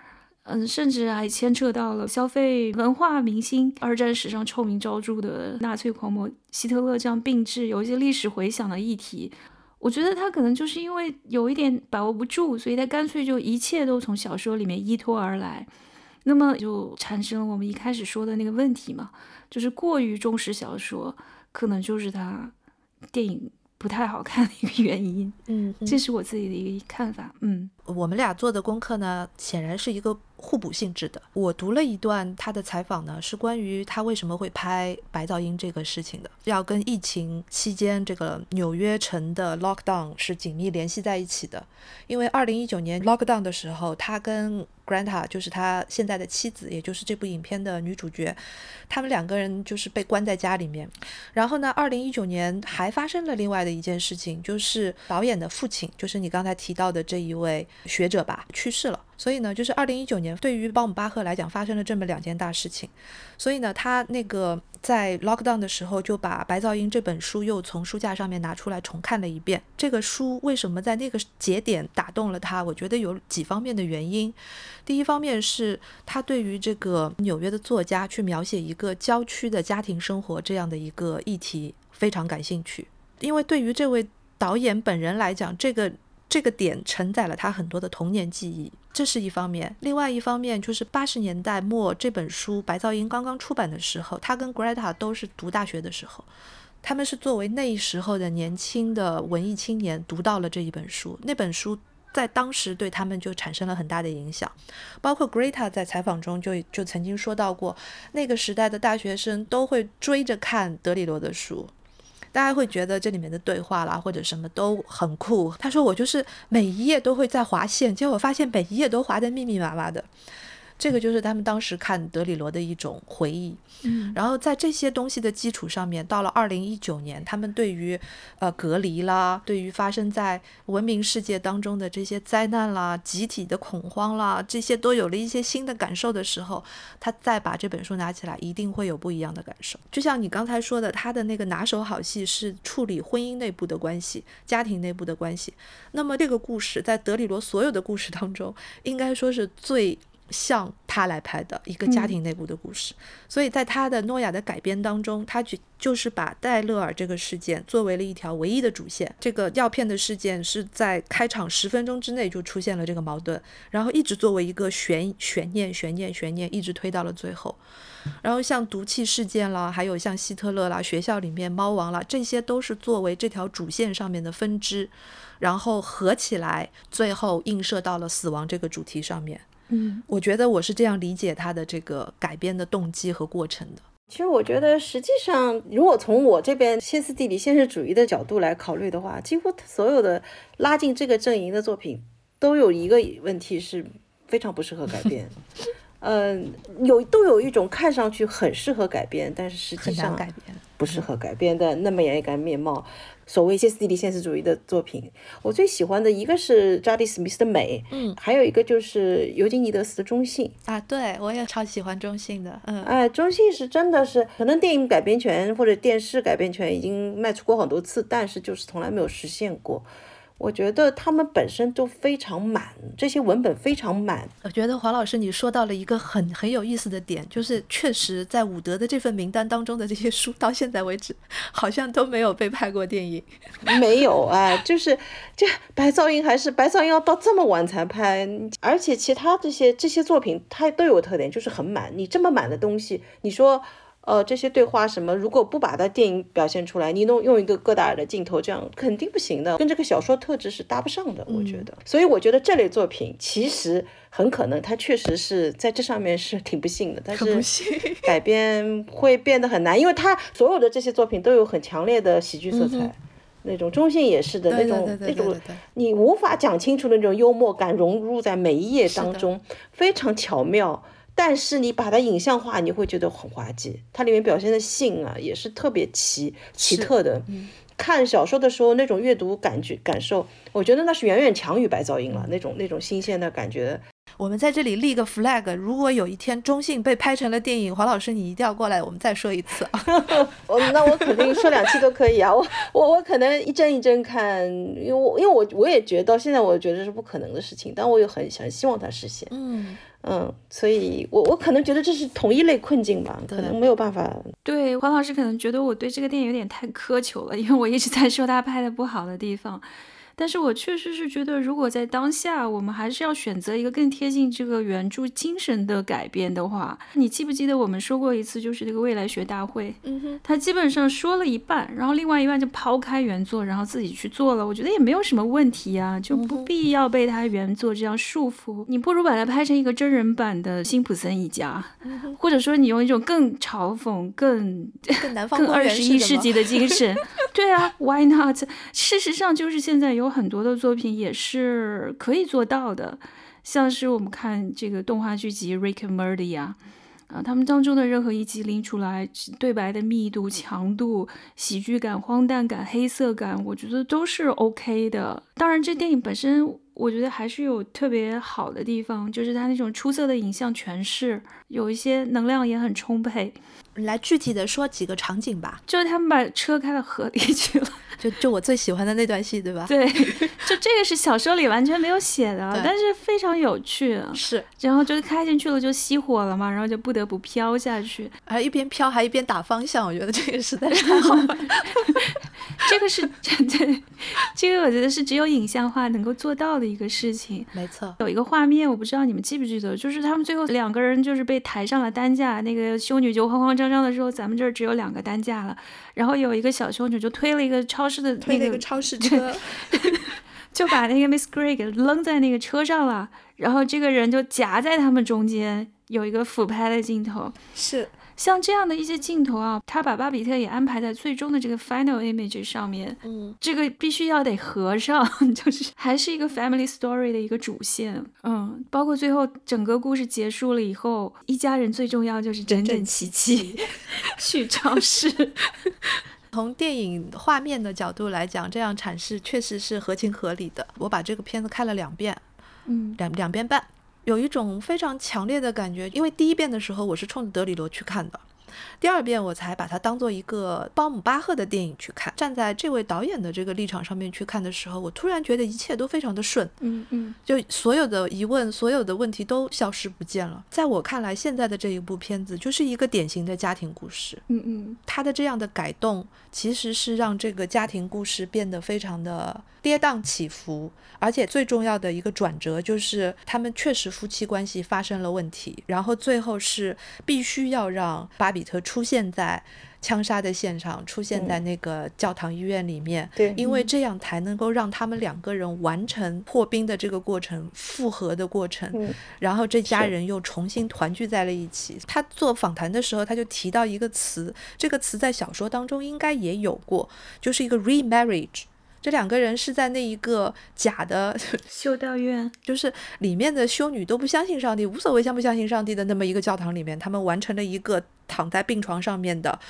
嗯，甚至还牵扯到了消费文化明星，二战史上臭名昭著的纳粹狂魔希特勒这样并置，有一些历史回响的议题。我觉得他可能就是因为有一点把握不住，所以他干脆就一切都从小说里面依托而来，那么就产生了我们一开始说的那个问题嘛，就是过于重视小说，可能就是他电影不太好看的一个原因。嗯，这是我自己的一个看法。嗯，我们俩做的功课呢，显然是一个。互补性质的。我读了一段他的采访呢，是关于他为什么会拍白噪音这个事情的，要跟疫情期间这个纽约城的 lockdown 是紧密联系在一起的。因为二零一九年 lockdown 的时候，他跟 Granta 就是他现在的妻子，也就是这部影片的女主角，他们两个人就是被关在家里面。然后呢，二零一九年还发生了另外的一件事情，就是导演的父亲，就是你刚才提到的这一位学者吧，去世了。所以呢，就是二零一九年，对于鲍姆巴赫来讲，发生了这么两件大事情。所以呢，他那个在 lockdown 的时候，就把《白噪音》这本书又从书架上面拿出来重看了一遍。这个书为什么在那个节点打动了他？我觉得有几方面的原因。第一方面是他对于这个纽约的作家去描写一个郊区的家庭生活这样的一个议题非常感兴趣，因为对于这位导演本人来讲，这个。这个点承载了他很多的童年记忆，这是一方面。另外一方面就是八十年代末这本书《白噪音》刚刚出版的时候，他跟 Greta 都是读大学的时候，他们是作为那时候的年轻的文艺青年读到了这一本书。那本书在当时对他们就产生了很大的影响。包括 Greta 在采访中就就曾经说到过，那个时代的大学生都会追着看德里罗的书。大家会觉得这里面的对话啦，或者什么都很酷。他说我就是每一页都会在划线，结果发现每一页都划得密密麻麻的。这个就是他们当时看德里罗的一种回忆，嗯，然后在这些东西的基础上面，到了二零一九年，他们对于呃隔离啦，对于发生在文明世界当中的这些灾难啦、集体的恐慌啦，这些都有了一些新的感受的时候，他再把这本书拿起来，一定会有不一样的感受。就像你刚才说的，他的那个拿手好戏是处理婚姻内部的关系、家庭内部的关系。那么这个故事在德里罗所有的故事当中，应该说是最。向他来拍的一个家庭内部的故事，所以在他的诺亚的改编当中，他就就是把戴勒尔这个事件作为了一条唯一的主线。这个药片的事件是在开场十分钟之内就出现了这个矛盾，然后一直作为一个悬悬念、悬念、悬念，一直推到了最后。然后像毒气事件啦，还有像希特勒啦、学校里面猫王啦，这些都是作为这条主线上面的分支，然后合起来，最后映射到了死亡这个主题上面。嗯，我觉得我是这样理解他的这个改编的动机和过程的。其实我觉得，实际上，如果从我这边歇斯底里现实主义的角度来考虑的话，几乎所有的拉进这个阵营的作品，都有一个问题是非常不适合改编。嗯，有都有一种看上去很适合改编，但是实际上改编不适合改编的那么样一个面貌。所谓歇斯底里现实主义的作品，我最喜欢的一个是扎迪·史密斯的美，嗯，还有一个就是尤金·尼德斯的中性啊，对我也超喜欢中性的，嗯，哎，中性是真的是可能电影改编权或者电视改编权已经卖出过很多次，但是就是从来没有实现过。我觉得他们本身都非常满，这些文本非常满。我觉得黄老师你说到了一个很很有意思的点，就是确实在伍德的这份名单当中的这些书，到现在为止好像都没有被拍过电影。没有啊，就是这白噪音还是白噪音要到这么晚才拍，而且其他这些这些作品它都有特点，就是很满。你这么满的东西，你说。呃，这些对话什么，如果不把它电影表现出来，你弄用一个戈达尔的镜头，这样肯定不行的，跟这个小说特质是搭不上的，我觉得。所以我觉得这类作品其实很可能它确实是在这上面是挺不幸的，但是改编会变得很难，因为它所有的这些作品都有很强烈的喜剧色彩，那种中性也是的那种那种你无法讲清楚的那种幽默感融入在每一页当中，非常巧妙。但是你把它影像化，你会觉得很滑稽。它里面表现的性啊，也是特别奇奇特的。看小说的时候那种阅读感觉感受，我觉得那是远远强于白噪音了。那种那种新鲜的感觉。我们在这里立个 flag，如果有一天中信被拍成了电影，黄老师你一定要过来，我们再说一次啊。我那我肯定说两期都可以啊。我我我可能一帧一帧看，因为我因为我我也觉得到现在我觉得是不可能的事情，但我又很想希望它实现。嗯。嗯，所以我我可能觉得这是同一类困境吧，可能没有办法。对，黄老师可能觉得我对这个电影有点太苛求了，因为我一直在说他拍的不好的地方。但是我确实是觉得，如果在当下，我们还是要选择一个更贴近这个原著精神的改编的话，你记不记得我们说过一次，就是这个未来学大会，嗯哼，他基本上说了一半，然后另外一半就抛开原作，然后自己去做了，我觉得也没有什么问题啊，就不必要被他原作这样束缚。你不如把它拍成一个真人版的辛普森一家，或者说你用一种更嘲讽、更更二十一世纪的精神，对啊，Why not？事实上就是现在有。有很多的作品也是可以做到的，像是我们看这个动画剧集《Rick and Morty》啊，啊，他们当中的任何一集拎出来，对白的密度、强度、喜剧感、荒诞感、黑色感，我觉得都是 OK 的。当然，这电影本身，我觉得还是有特别好的地方，就是它那种出色的影像诠释，有一些能量也很充沛。来具体的说几个场景吧，就是他们把车开到河里去了，就就我最喜欢的那段戏，对吧？对，就这个是小说里完全没有写的，但是非常有趣。是，然后就是开进去了就熄火了嘛，然后就不得不飘下去，还一边飘还一边打方向，我觉得这个实在是太好了。这个是 对，这个我觉得是只有影像化能够做到的一个事情。没错，有一个画面我不知道你们记不记得，就是他们最后两个人就是被抬上了担架，那个修女就慌慌张。张张的时候，咱们这儿只有两个担架了，然后有一个小修女就推了一个超市的那个超市车，就把那个 Miss Gray 给扔在那个车上了，然后这个人就夹在他们中间，有一个俯拍的镜头，是。像这样的一些镜头啊，他把巴比特也安排在最终的这个 final image 上面，嗯，这个必须要得合上，就是还是一个 family story 的一个主线，嗯，包括最后整个故事结束了以后，一家人最重要就是整整齐齐 去超市。从电影画面的角度来讲，这样阐释确实是合情合理的。我把这个片子看了两遍，嗯，两两遍半。有一种非常强烈的感觉，因为第一遍的时候我是冲着德里罗去看的，第二遍我才把它当做一个鲍姆巴赫的电影去看。站在这位导演的这个立场上面去看的时候，我突然觉得一切都非常的顺，嗯嗯，就所有的疑问、所有的问题都消失不见了。在我看来，现在的这一部片子就是一个典型的家庭故事，嗯嗯，他的这样的改动其实是让这个家庭故事变得非常的跌宕起伏。而且最重要的一个转折就是，他们确实夫妻关系发生了问题，然后最后是必须要让巴比特出现在枪杀的现场，出现在那个教堂医院里面，对，因为这样才能够让他们两个人完成破冰的这个过程，复合的过程，然后这家人又重新团聚在了一起。他做访谈的时候，他就提到一个词，这个词在小说当中应该也有过，就是一个 remarriage。这两个人是在那一个假的 修道院，就是里面的修女都不相信上帝，无所谓相不相信上帝的那么一个教堂里面，他们完成了一个躺在病床上面的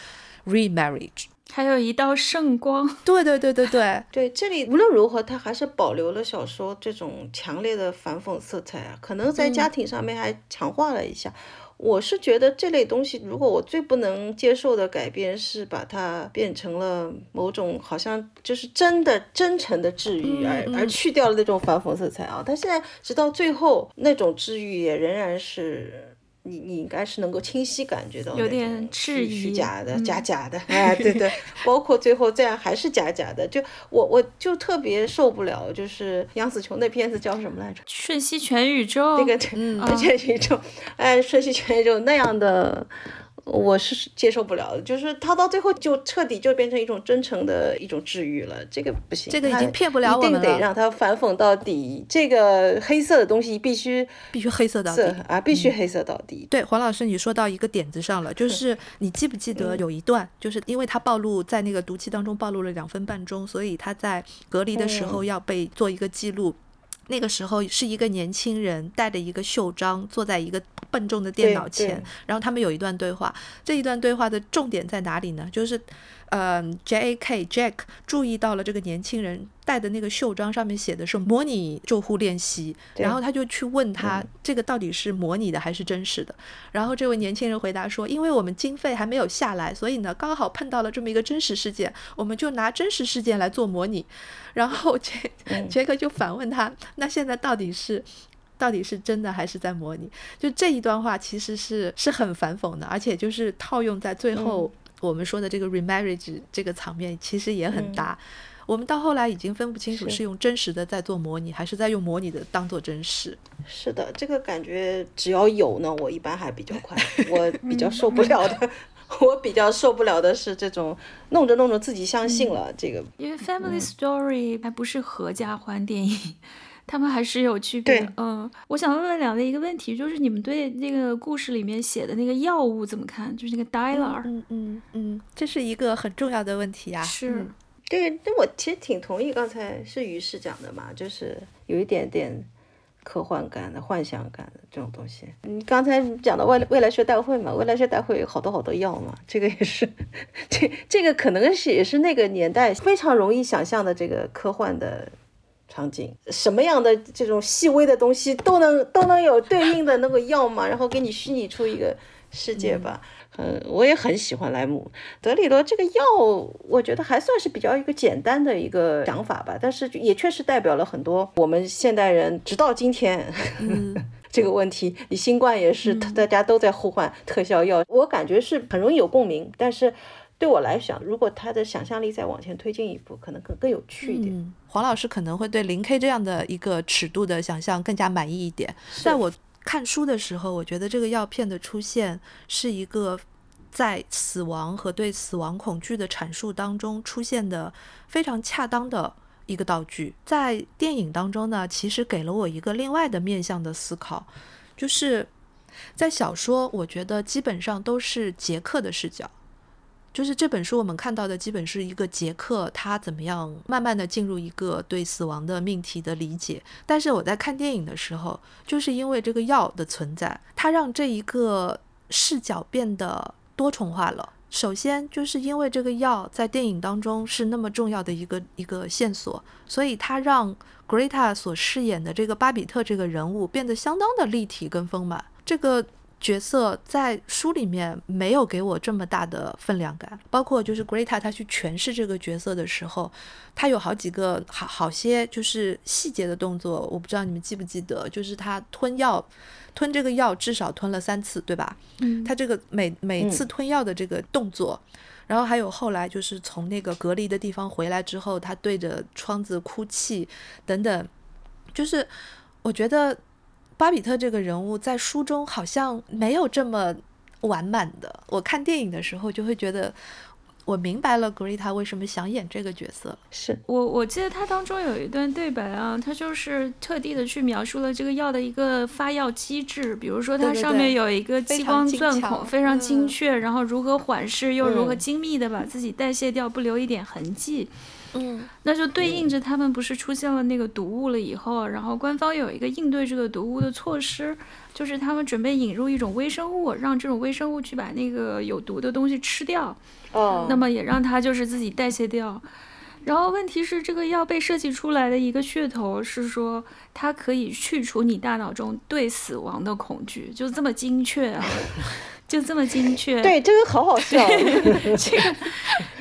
remarriage，还有一道圣光。对对对对对对，这里无论如何，他还是保留了小说这种强烈的反讽色彩啊，可能在家庭上面还强化了一下。我是觉得这类东西，如果我最不能接受的改变是把它变成了某种好像就是真的真诚的治愈，而而去掉了那种反讽色彩啊。但现在直到最后，那种治愈也仍然是。你你应该是能够清晰感觉到有点质疑，虚假的、假假的，哎，对对，包括最后这样还是假假的，就我我就特别受不了，就是杨紫琼那片子叫什么来着？瞬息全宇宙。那个嗯，全宇宙，哎，瞬息全宇宙那样的。我是接受不了的，就是他到最后就彻底就变成一种真诚的一种治愈了，这个不行，这个已经骗不了我们了，一定得让他反讽到底，这个黑色的东西必须必须黑色到底啊，必须黑色到底。对，黄老师，你说到一个点子上了，就是你记不记得有一段，就是因为他暴露在那个毒气当中暴露了两分半钟，所以他在隔离的时候要被做一个记录。那个时候是一个年轻人带着一个袖章坐在一个笨重的电脑前，然后他们有一段对话。这一段对话的重点在哪里呢？就是。嗯，J A K Jack 注意到了这个年轻人戴的那个袖章上面写的是模拟救护练习，然后他就去问他这个到底是模拟的还是真实的。然后这位年轻人回答说：“因为我们经费还没有下来，所以呢刚好碰到了这么一个真实事件，我们就拿真实事件来做模拟。”然后杰杰克就反问他：“那现在到底是到底是真的还是在模拟？”就这一段话其实是是很反讽的，而且就是套用在最后。我们说的这个 remarriage 这个场面其实也很大，我们到后来已经分不清楚是用真实的在做模拟，还是在用模拟的当做真实。是的，这个感觉只要有呢，我一般还比较快。我 比较受不了的，我比较受不了的是这种弄着弄着自己相信了这个。因为 family story 还不是合家欢电影。他们还是有区别。嗯，我想问问两位一个问题，就是你们对那个故事里面写的那个药物怎么看？就是那个 Dilar。嗯嗯嗯，这是一个很重要的问题啊。是，对，那我其实挺同意刚才是于适讲的嘛，就是有一点点科幻感的、幻想感的这种东西。你刚才讲的未未来学大会嘛，未来学大会有好多好多药嘛，这个也是，这这个可能是也是那个年代非常容易想象的这个科幻的。场景什么样的这种细微的东西都能都能有对应的那个药嘛，然后给你虚拟出一个世界吧。嗯，我也很喜欢莱姆德里罗这个药，我觉得还算是比较一个简单的一个想法吧，但是也确实代表了很多我们现代人直到今天 这个问题。你新冠也是，大家都在呼唤特效药，我感觉是很容易有共鸣，但是。对我来讲，如果他的想象力再往前推进一步，可能更更有趣一点。黄老师可能会对零 K 这样的一个尺度的想象更加满意一点。在我看书的时候，我觉得这个药片的出现是一个在死亡和对死亡恐惧的阐述当中出现的非常恰当的一个道具。在电影当中呢，其实给了我一个另外的面向的思考，就是在小说，我觉得基本上都是杰克的视角。就是这本书，我们看到的基本是一个杰克，他怎么样慢慢的进入一个对死亡的命题的理解。但是我在看电影的时候，就是因为这个药的存在，它让这一个视角变得多重化了。首先，就是因为这个药在电影当中是那么重要的一个一个线索，所以它让 Greta 所饰演的这个巴比特这个人物变得相当的立体跟丰满。这个。角色在书里面没有给我这么大的分量感，包括就是 Greta 他去诠释这个角色的时候，他有好几个好好些就是细节的动作，我不知道你们记不记得，就是他吞药，吞这个药至少吞了三次，对吧？嗯，他这个每每次吞药的这个动作，然后还有后来就是从那个隔离的地方回来之后，他对着窗子哭泣等等，就是我觉得。巴比特这个人物在书中好像没有这么完满的。我看电影的时候就会觉得，我明白了格丽塔为什么想演这个角色。是我我记得他当中有一段对白啊，他就是特地的去描述了这个药的一个发药机制，比如说它上面有一个激光钻孔，非常精确，然后如何缓释又如何精密的把自己代谢掉，不留一点痕迹。嗯，那就对应着他们不是出现了那个毒物了以后，然后官方有一个应对这个毒物的措施，就是他们准备引入一种微生物，让这种微生物去把那个有毒的东西吃掉。哦，那么也让它就是自己代谢掉。然后问题是，这个药被设计出来的一个噱头是说，它可以去除你大脑中对死亡的恐惧，就这么精确啊，就这么精确。对，这个好好笑。这个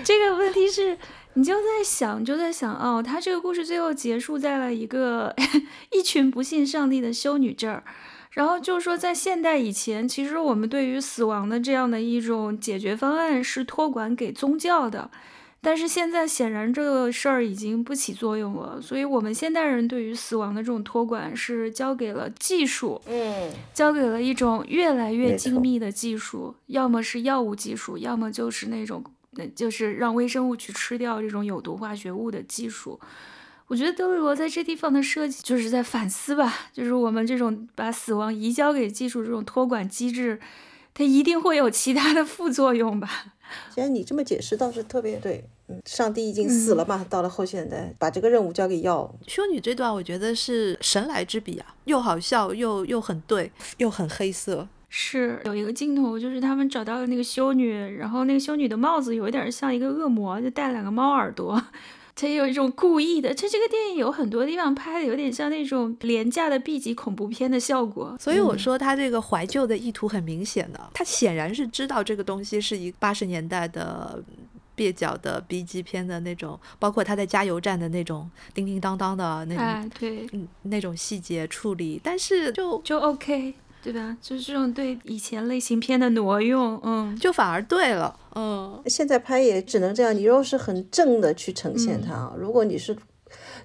这个问题是。你就在想，就在想，哦，他这个故事最后结束在了一个 一群不信上帝的修女这儿，然后就是说，在现代以前，其实我们对于死亡的这样的一种解决方案是托管给宗教的，但是现在显然这个事儿已经不起作用了，所以我们现代人对于死亡的这种托管是交给了技术，嗯，交给了一种越来越精密的技术，要么是药物技术，要么就是那种。那就是让微生物去吃掉这种有毒化学物的技术。我觉得德里罗在这地方的设计就是在反思吧，就是我们这种把死亡移交给技术这种托管机制，它一定会有其他的副作用吧？既然你这么解释，倒是特别对。嗯，上帝已经死了嘛，到了后现代，把这个任务交给药。修女这段，我觉得是神来之笔啊，又好笑，又又很对，又很黑色。是有一个镜头，就是他们找到了那个修女，然后那个修女的帽子有一点像一个恶魔，就戴两个猫耳朵。它有一种故意的，这这个电影有很多地方拍的有点像那种廉价的 B 级恐怖片的效果。所以我说他这个怀旧的意图很明显的，他显然是知道这个东西是一八十年代的蹩脚的 B 级片的那种，包括他在加油站的那种叮叮当当的那种，对，嗯，那种细节处理，但是就就 OK。对吧？就是这种对以前类型片的挪用，嗯，就反而对了，嗯。现在拍也只能这样。你若是很正的去呈现它，如果你是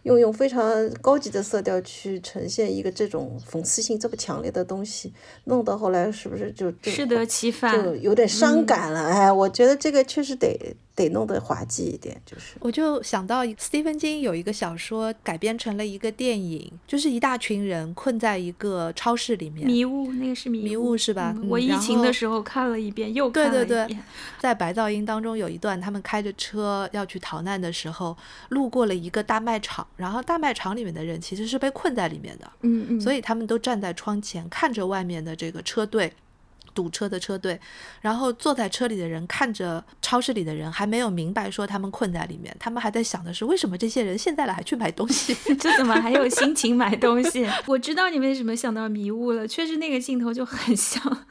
用用非常高级的色调去呈现一个这种讽刺性这么强烈的东西，弄到后来是不是就适得其反，就有点伤感了？哎，我觉得这个确实得。得弄得滑稽一点，就是。我就想到斯蒂芬金有一个小说改编成了一个电影，就是一大群人困在一个超市里面。迷雾，那个是迷迷雾是吧？我疫情的时候看了一遍，又看了一遍。对对对，在白噪音当中有一段，他们开着车要去逃难的时候，路过了一个大卖场，然后大卖场里面的人其实是被困在里面的。嗯嗯。所以他们都站在窗前看着外面的这个车队。堵车的车队，然后坐在车里的人看着超市里的人，还没有明白说他们困在里面，他们还在想的是为什么这些人现在了还去买东西，这怎么还有心情买东西？我知道你为什么想到迷雾了，确实那个镜头就很像。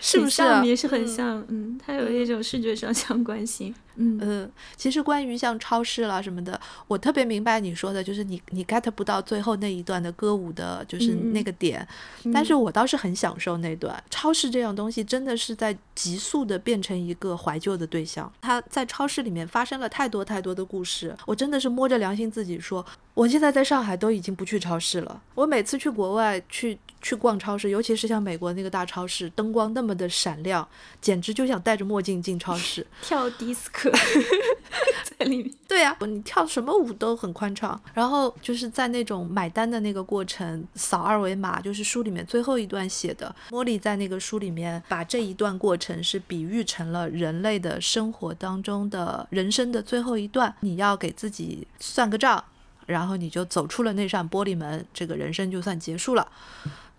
是不是也是很像？嗯，它有一种视觉上相关性。嗯嗯，其实关于像超市啦什么的，我特别明白你说的，就是你你 get 不到最后那一段的歌舞的，就是那个点。但是我倒是很享受那段。超市这样东西真的是在急速的变成一个怀旧的对象。它在超市里面发生了太多太多的故事，我真的是摸着良心自己说，我现在在上海都已经不去超市了。我每次去国外去。去逛超市，尤其是像美国那个大超市，灯光那么的闪亮，简直就想戴着墨镜进超市 跳迪斯科，在里面。对呀，你跳什么舞都很宽敞。然后就是在那种买单的那个过程，扫二维码，就是书里面最后一段写的。茉莉在那个书里面把这一段过程是比喻成了人类的生活当中的人生的最后一段，你要给自己算个账，然后你就走出了那扇玻璃门，这个人生就算结束了。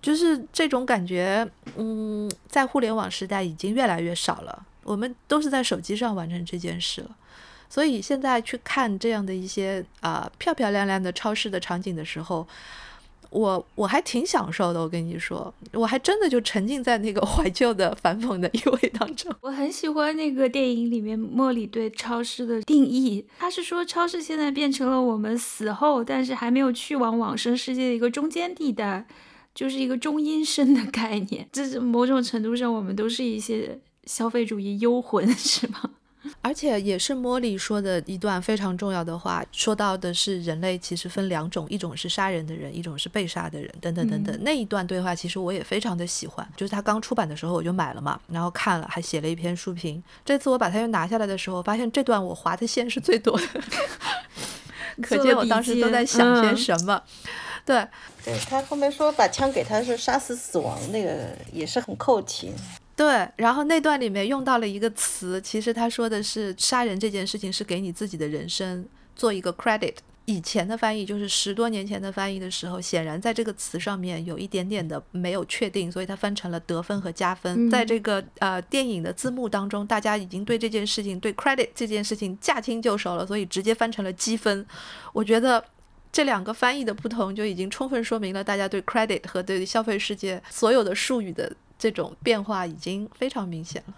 就是这种感觉，嗯，在互联网时代已经越来越少了。我们都是在手机上完成这件事了，所以现在去看这样的一些啊漂漂亮亮的超市的场景的时候，我我还挺享受的。我跟你说，我还真的就沉浸在那个 怀旧的反讽的意味当中。我很喜欢那个电影里面莫里对超市的定义，他是说超市现在变成了我们死后但是还没有去往往生世界的一个中间地带。就是一个中阴身的概念，这是某种程度上，我们都是一些消费主义幽魂，是吗？而且也是莫莉说的一段非常重要的话，说到的是人类其实分两种，一种是杀人的人，一种是被杀的人，等等等等。那一段对话其实我也非常的喜欢，就是他刚出版的时候我就买了嘛，然后看了，还写了一篇书评。这次我把它又拿下来的时候，发现这段我划的线是最多的，可见我当时都在想些什么。对，对他后面说把枪给他是杀死死亡，那个也是很扣题。对，然后那段里面用到了一个词，其实他说的是杀人这件事情是给你自己的人生做一个 credit。以前的翻译就是十多年前的翻译的时候，显然在这个词上面有一点点的没有确定，所以它翻成了得分和加分。在这个呃电影的字幕当中，大家已经对这件事情对 credit 这件事情驾轻就熟了，所以直接翻成了积分。我觉得。这两个翻译的不同，就已经充分说明了大家对 credit 和对消费世界所有的术语的这种变化已经非常明显了。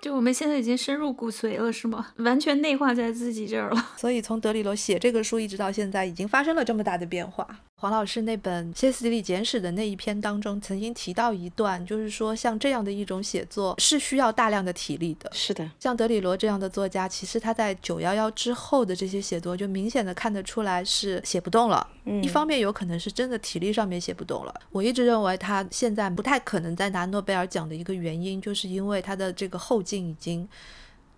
就我们现在已经深入骨髓了，是吗？完全内化在自己这儿了。所以从德里罗写这个书一直到现在，已经发生了这么大的变化。黄老师那本《歇斯底里简史》的那一篇当中，曾经提到一段，就是说像这样的一种写作是需要大量的体力的。是的，像德里罗这样的作家，其实他在九幺幺之后的这些写作，就明显的看得出来是写不动了。嗯，一方面有可能是真的体力上面写不动了。我一直认为他现在不太可能再拿诺贝尔奖的一个原因，就是因为他的这个后劲已经。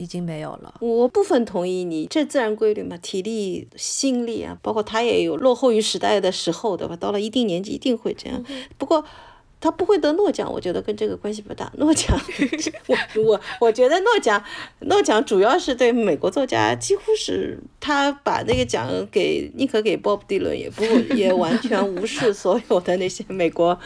已经没有了。我部分同意你，这自然规律嘛，体力、心力啊，包括他也有落后于时代的时候，对吧？到了一定年纪一定会这样。不过，他不会得诺奖，我觉得跟这个关系不大。诺奖，我我我觉得诺奖，诺奖主要是对美国作家，几乎是他把那个奖给宁可给鲍勃迪伦，也不也完全无视所有的那些美国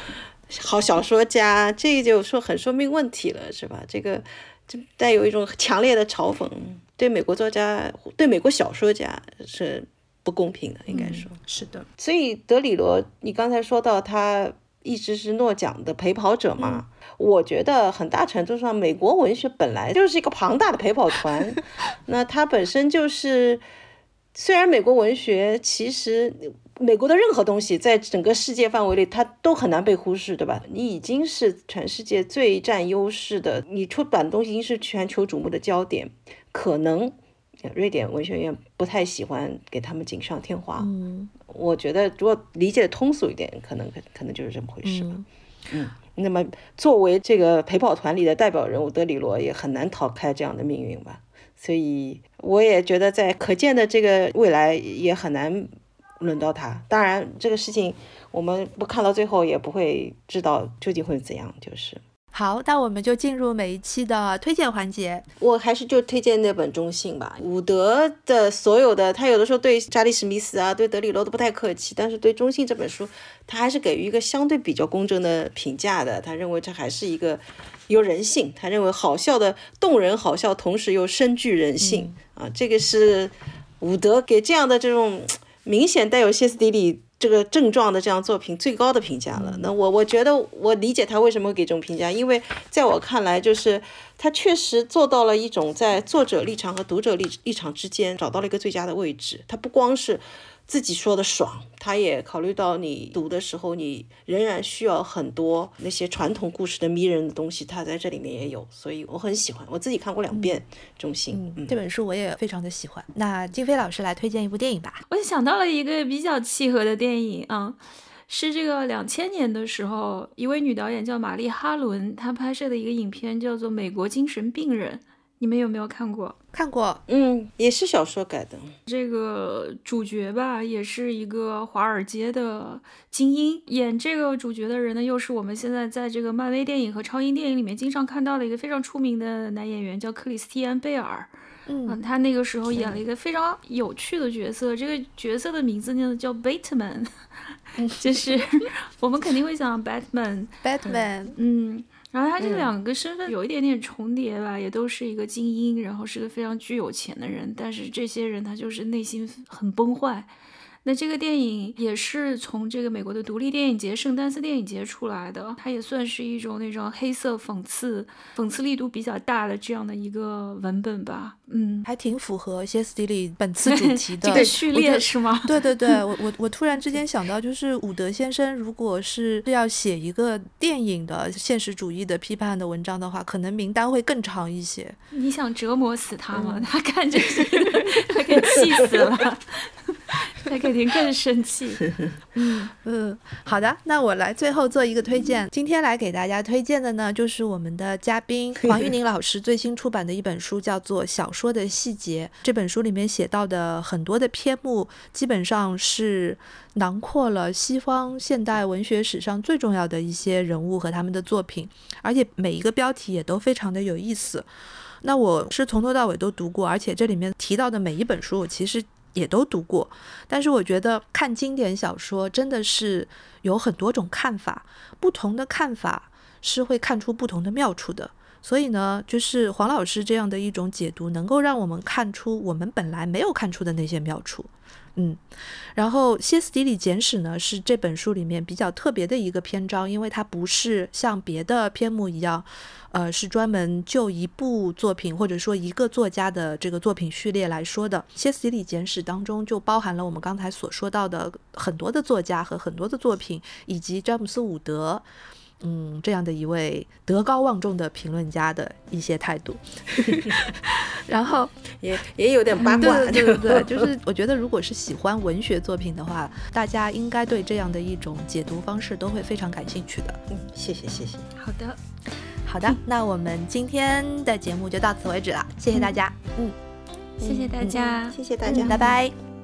好小说家，这就说很说明问题了，是吧？这个就带有一种强烈的嘲讽，对美国作家，对美国小说家是不公平的，应该说是的。所以德里罗，你刚才说到他。一直是诺奖的陪跑者嘛？我觉得很大程度上，美国文学本来就是一个庞大的陪跑团。那它本身就是，虽然美国文学其实美国的任何东西在整个世界范围内，它都很难被忽视，对吧？你已经是全世界最占优势的，你出版的东西已经是全球瞩目的焦点。可能瑞典文学院不太喜欢给他们锦上添花。嗯。我觉得，如果理解通俗一点，可能可可能就是这么回事吧。嗯，那么作为这个陪跑团里的代表人物，德里罗也很难逃开这样的命运吧。所以我也觉得，在可见的这个未来，也很难轮到他。当然，这个事情我们不看到最后，也不会知道究竟会怎样，就是。好，那我们就进入每一期的推荐环节。我还是就推荐那本《中性》吧。伍德的所有的，他有的时候对查理·史密斯啊，对德里罗都不太客气，但是对《中性》这本书，他还是给予一个相对比较公正的评价的。他认为这还是一个有人性，他认为好笑的动人好笑，同时又深具人性啊。这个是伍德给这样的这种明显带有歇斯底里。这个症状的这样作品最高的评价了。那我我觉得我理解他为什么会给这种评价，因为在我看来，就是他确实做到了一种在作者立场和读者立立场之间找到了一个最佳的位置。他不光是。自己说的爽，他也考虑到你读的时候，你仍然需要很多那些传统故事的迷人的东西，他在这里面也有，所以我很喜欢。我自己看过两遍《中心》，这本书我也非常的喜欢。那金飞老师来推荐一部电影吧。我想到了一个比较契合的电影啊，是这个两千年的时候，一位女导演叫玛丽哈伦，她拍摄的一个影片叫做《美国精神病人》。你们有没有看过？看过，嗯，也是小说改的。这个主角吧，也是一个华尔街的精英。演这个主角的人呢，又是我们现在在这个漫威电影和超英电影里面经常看到的一个非常出名的男演员，叫克里斯蒂安·贝尔。嗯，他那个时候演了一个非常有趣的角色，这个角色的名字呢叫 Batman，就是 我们肯定会想 Batman，Batman，嗯。然后他这两个身份有一点点重叠吧，也都是一个精英，然后是个非常具有钱的人，但是这些人他就是内心很崩坏。那这个电影也是从这个美国的独立电影节圣丹斯电影节出来的，它也算是一种那种黑色讽刺、讽刺力度比较大的这样的一个文本吧。嗯，还挺符合歇斯底里本次主题的 这个序列是吗？对对对，我我我突然之间想到，就是伍德先生如果是要写一个电影的现实主义的批判的文章的话，可能名单会更长一些。你想折磨死他吗？他看着是，他给气死了。他肯定更生气。嗯嗯，好的，那我来最后做一个推荐。今天来给大家推荐的呢，就是我们的嘉宾黄玉宁老师最新出版的一本书，叫做《小说的细节》。这本书里面写到的很多的篇目，基本上是囊括了西方现代文学史上最重要的一些人物和他们的作品，而且每一个标题也都非常的有意思。那我是从头到尾都读过，而且这里面提到的每一本书，我其实。也都读过，但是我觉得看经典小说真的是有很多种看法，不同的看法是会看出不同的妙处的。所以呢，就是黄老师这样的一种解读，能够让我们看出我们本来没有看出的那些妙处。嗯，然后《歇斯底里简史》呢是这本书里面比较特别的一个篇章，因为它不是像别的篇目一样，呃，是专门就一部作品或者说一个作家的这个作品序列来说的。《歇斯底里简史》当中就包含了我们刚才所说到的很多的作家和很多的作品，以及詹姆斯·伍德。嗯，这样的一位德高望重的评论家的一些态度，然后也也有点八卦，对对对，就是 我觉得如果是喜欢文学作品的话，大家应该对这样的一种解读方式都会非常感兴趣的。嗯，谢谢谢谢。好的，好的，那我们今天的节目就到此为止了，谢谢大家。嗯，谢谢大家，谢谢大家，拜拜。